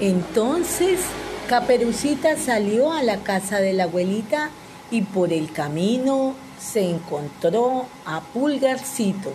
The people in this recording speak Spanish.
Entonces Caperucita salió a la casa de la abuelita y por el camino se encontró a Pulgarcito.